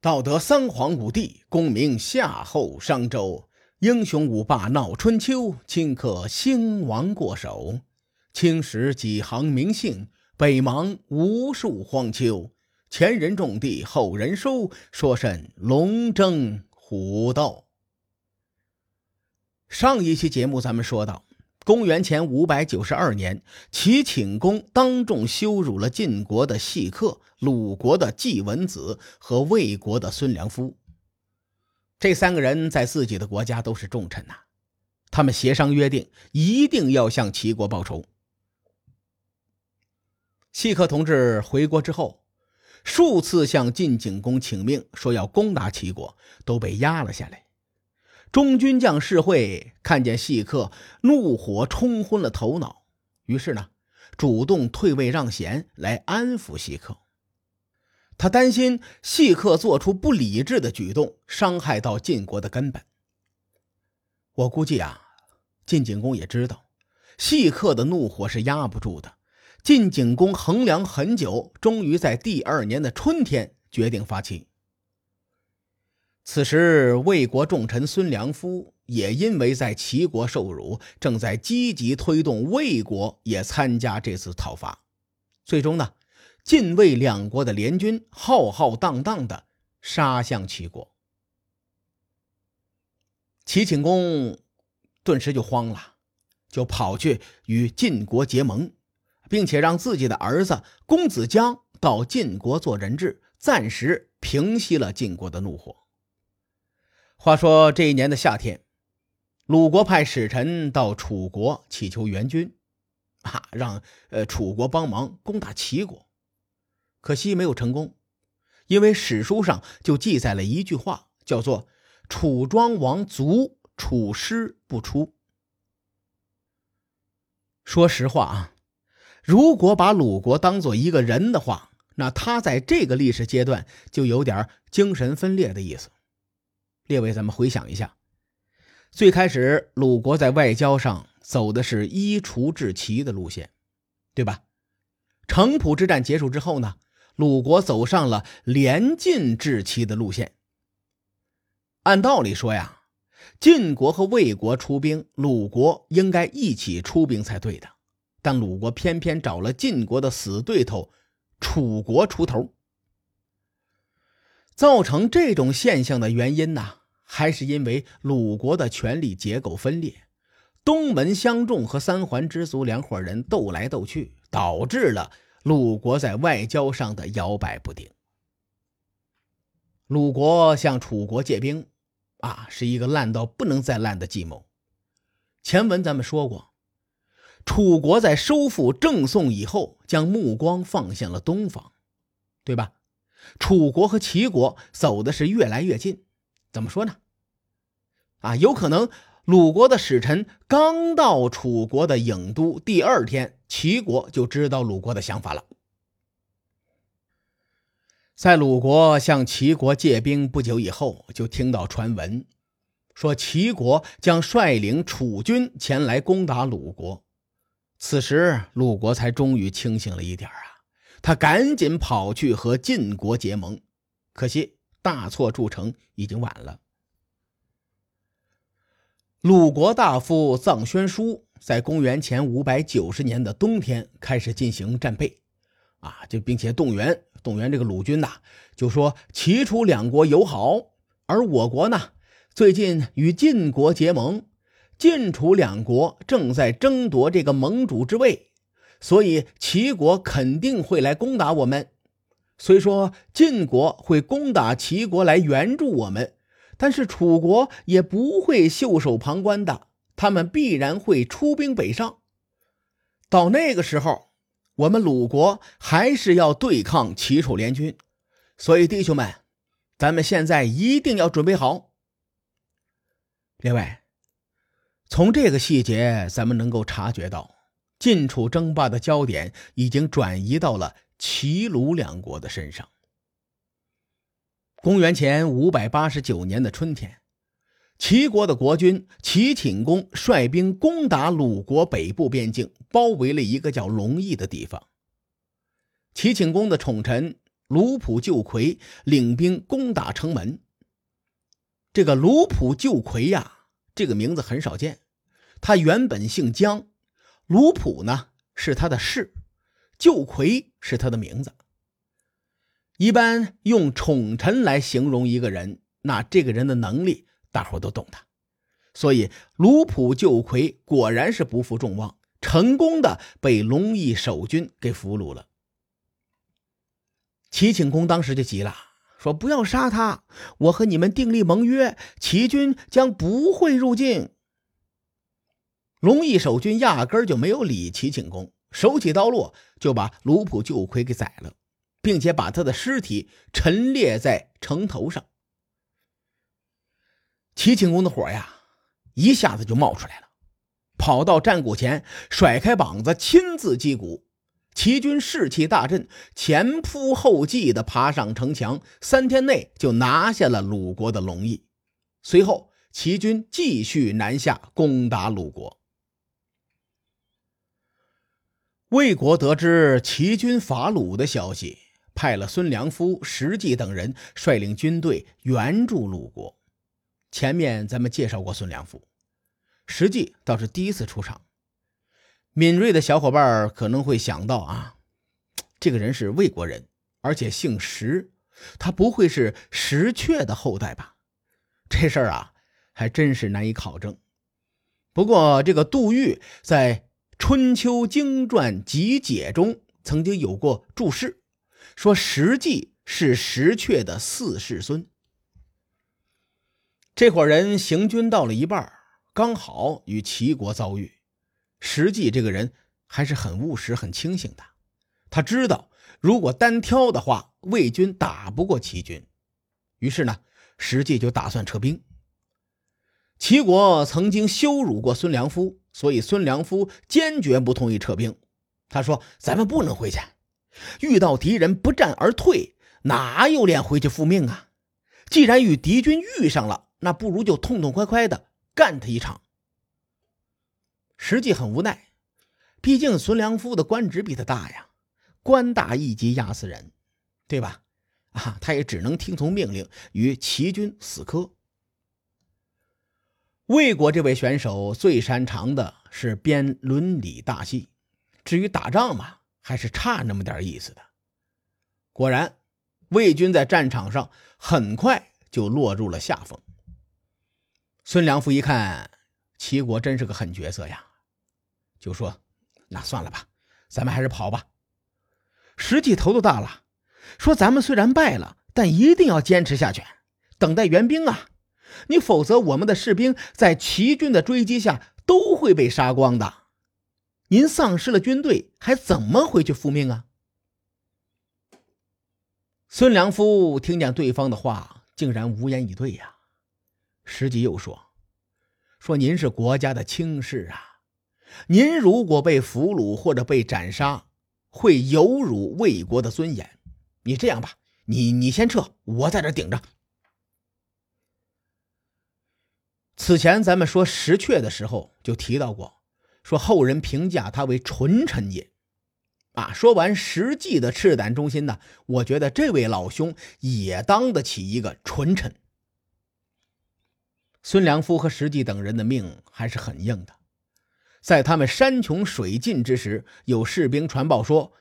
道德三皇五帝，功名夏后商周，英雄五霸闹春秋，顷刻兴亡过手。青史几行名姓，北邙无数荒丘。前人种地，后人收，说甚龙争虎斗？上一期节目咱们说到。公元前五百九十二年，齐顷公当众羞辱了晋国的细客、鲁国的季文子和魏国的孙良夫。这三个人在自己的国家都是重臣呐，他们协商约定，一定要向齐国报仇。细客同志回国之后，数次向晋景公请命，说要攻打齐国，都被压了下来。中军将士会看见细客，怒火冲昏了头脑，于是呢，主动退位让贤来安抚细客。他担心细客做出不理智的举动，伤害到晋国的根本。我估计啊，晋景公也知道细客的怒火是压不住的。晋景公衡量很久，终于在第二年的春天决定发起。此时，魏国重臣孙良夫也因为在齐国受辱，正在积极推动魏国也参加这次讨伐。最终呢，晋魏两国的联军浩浩荡荡的杀向齐国。齐景公顿时就慌了，就跑去与晋国结盟，并且让自己的儿子公子姜到晋国做人质，暂时平息了晋国的怒火。话说这一年的夏天，鲁国派使臣到楚国祈求援军，啊，让呃楚国帮忙攻打齐国，可惜没有成功，因为史书上就记载了一句话，叫做“楚庄王卒，楚师不出”。说实话啊，如果把鲁国当做一个人的话，那他在这个历史阶段就有点精神分裂的意思。列位，咱们回想一下，最开始鲁国在外交上走的是依楚制齐的路线，对吧？城濮之战结束之后呢，鲁国走上了连晋制齐的路线。按道理说呀，晋国和魏国出兵，鲁国应该一起出兵才对的，但鲁国偏偏找了晋国的死对头楚国出头。造成这种现象的原因呢，还是因为鲁国的权力结构分裂，东门相仲和三桓之族两伙人斗来斗去，导致了鲁国在外交上的摇摆不定。鲁国向楚国借兵，啊，是一个烂到不能再烂的计谋。前文咱们说过，楚国在收复郑宋以后，将目光放向了东方，对吧？楚国和齐国走的是越来越近，怎么说呢？啊，有可能鲁国的使臣刚到楚国的郢都，第二天齐国就知道鲁国的想法了。在鲁国向齐国借兵不久以后，就听到传闻，说齐国将率领楚军前来攻打鲁国。此时，鲁国才终于清醒了一点啊。他赶紧跑去和晋国结盟，可惜大错铸成，已经晚了。鲁国大夫臧宣书在公元前五百九十年的冬天开始进行战备，啊，就并且动员动员这个鲁军呐，就说齐楚两国友好，而我国呢，最近与晋国结盟，晋楚两国正在争夺这个盟主之位。所以齐国肯定会来攻打我们。虽说晋国会攻打齐国来援助我们，但是楚国也不会袖手旁观的，他们必然会出兵北上。到那个时候，我们鲁国还是要对抗齐楚联军。所以弟兄们，咱们现在一定要准备好。另外，从这个细节，咱们能够察觉到。晋楚争霸的焦点已经转移到了齐鲁两国的身上。公元前五百八十九年的春天，齐国的国君齐顷公率兵攻打鲁国北部边境，包围了一个叫龙邑的地方。齐顷公的宠臣卢普旧魁领兵攻打城门。这个卢普旧魁呀，这个名字很少见。他原本姓姜，卢普呢是他的氏，救魁是他的名字。一般用宠臣来形容一个人，那这个人的能力大伙都懂的。所以卢普救魁果然是不负众望，成功的被龙翼守军给俘虏了。齐景公当时就急了，说：“不要杀他！我和你们订立盟约，齐军将不会入境。”龙翼守军压根儿就没有理齐景公，手起刀落就把卢普救魁给宰了，并且把他的尸体陈列在城头上。齐景公的火呀，一下子就冒出来了，跑到战鼓前，甩开膀子，亲自击鼓。齐军士气大振，前仆后继的爬上城墙，三天内就拿下了鲁国的龙邑。随后，齐军继续南下攻打鲁国。魏国得知齐军伐鲁的消息，派了孙良夫、石纪等人率领军队援助鲁国。前面咱们介绍过孙良夫，实际倒是第一次出场。敏锐的小伙伴可能会想到啊，这个人是魏国人，而且姓石，他不会是石阙的后代吧？这事儿啊，还真是难以考证。不过，这个杜预在《春秋经传集解》中曾经有过注释，说石季是石阙的四世孙。这伙人行军到了一半，刚好与齐国遭遇。石季这个人还是很务实、很清醒的。他知道，如果单挑的话，魏军打不过齐军。于是呢，石季就打算撤兵。齐国曾经羞辱过孙良夫，所以孙良夫坚决不同意撤兵。他说：“咱们不能回去，遇到敌人不战而退，哪有脸回去复命啊？既然与敌军遇上了，那不如就痛痛快快的干他一场。”实际很无奈，毕竟孙良夫的官职比他大呀，官大一级压死人，对吧？啊，他也只能听从命令，与齐军死磕。魏国这位选手最擅长的是编伦理大戏，至于打仗嘛，还是差那么点意思的。果然，魏军在战场上很快就落入了下风。孙良夫一看，齐国真是个狠角色呀。就说：“那算了吧，咱们还是跑吧。”实际头都大了，说：“咱们虽然败了，但一定要坚持下去，等待援兵啊！你否则，我们的士兵在齐军的追击下都会被杀光的。您丧失了军队，还怎么回去复命啊？”孙良夫听见对方的话，竟然无言以对呀。石吉又说：“说您是国家的轻视啊。”您如果被俘虏或者被斩杀，会有辱魏国的尊严。你这样吧，你你先撤，我在这顶着。此前咱们说石阙的时候就提到过，说后人评价他为纯臣也。啊，说完实际的赤胆忠心呢，我觉得这位老兄也当得起一个纯臣。孙良夫和石纪等人的命还是很硬的。在他们山穷水尽之时，有士兵传报说，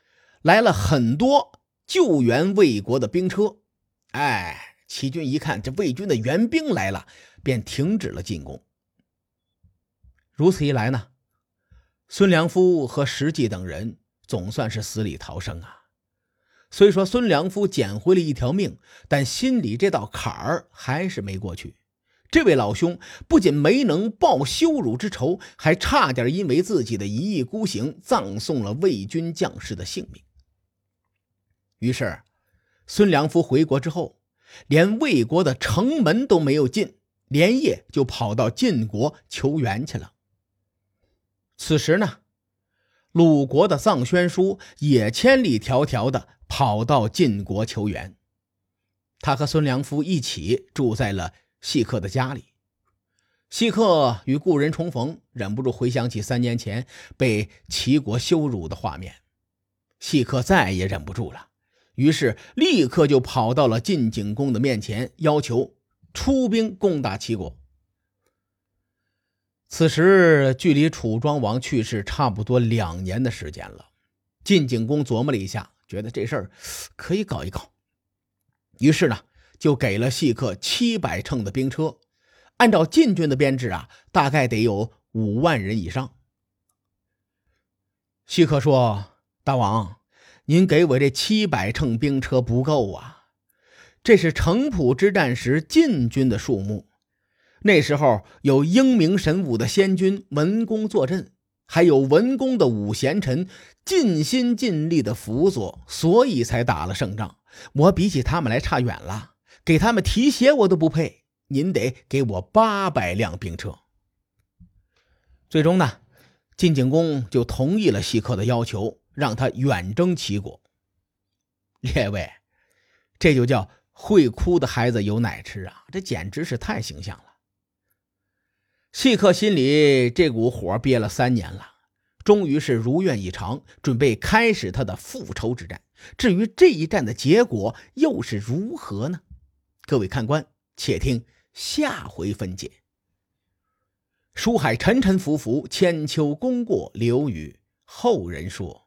来了很多救援魏国的兵车。哎，齐军一看这魏军的援兵来了，便停止了进攻。如此一来呢，孙良夫和石纪等人总算是死里逃生啊。虽说孙良夫捡回了一条命，但心里这道坎儿还是没过去。这位老兄不仅没能报羞辱之仇，还差点因为自己的一意孤行，葬送了魏军将士的性命。于是，孙良夫回国之后，连魏国的城门都没有进，连夜就跑到晋国求援去了。此时呢，鲁国的臧宣书也千里迢迢的跑到晋国求援，他和孙良夫一起住在了。细客的家里，细客与故人重逢，忍不住回想起三年前被齐国羞辱的画面。细客再也忍不住了，于是立刻就跑到了晋景公的面前，要求出兵攻打齐国。此时距离楚庄王去世差不多两年的时间了。晋景公琢磨了一下，觉得这事儿可以搞一搞，于是呢，就给了细客七百乘的兵车。按照晋军的编制啊，大概得有五万人以上。细客说：“大王，您给我这七百乘兵车不够啊，这是城濮之战时晋军的数目。”那时候有英明神武的先君文公坐镇，还有文公的五贤臣尽心尽力的辅佐，所以才打了胜仗。我比起他们来差远了，给他们提鞋我都不配。您得给我八百辆兵车。最终呢，晋景公就同意了西客的要求，让他远征齐国。列位，这就叫会哭的孩子有奶吃啊！这简直是太形象了。细客心里这股火憋了三年了，终于是如愿以偿，准备开始他的复仇之战。至于这一战的结果又是如何呢？各位看官，且听下回分解。书海沉沉浮浮，千秋功过留与后人说。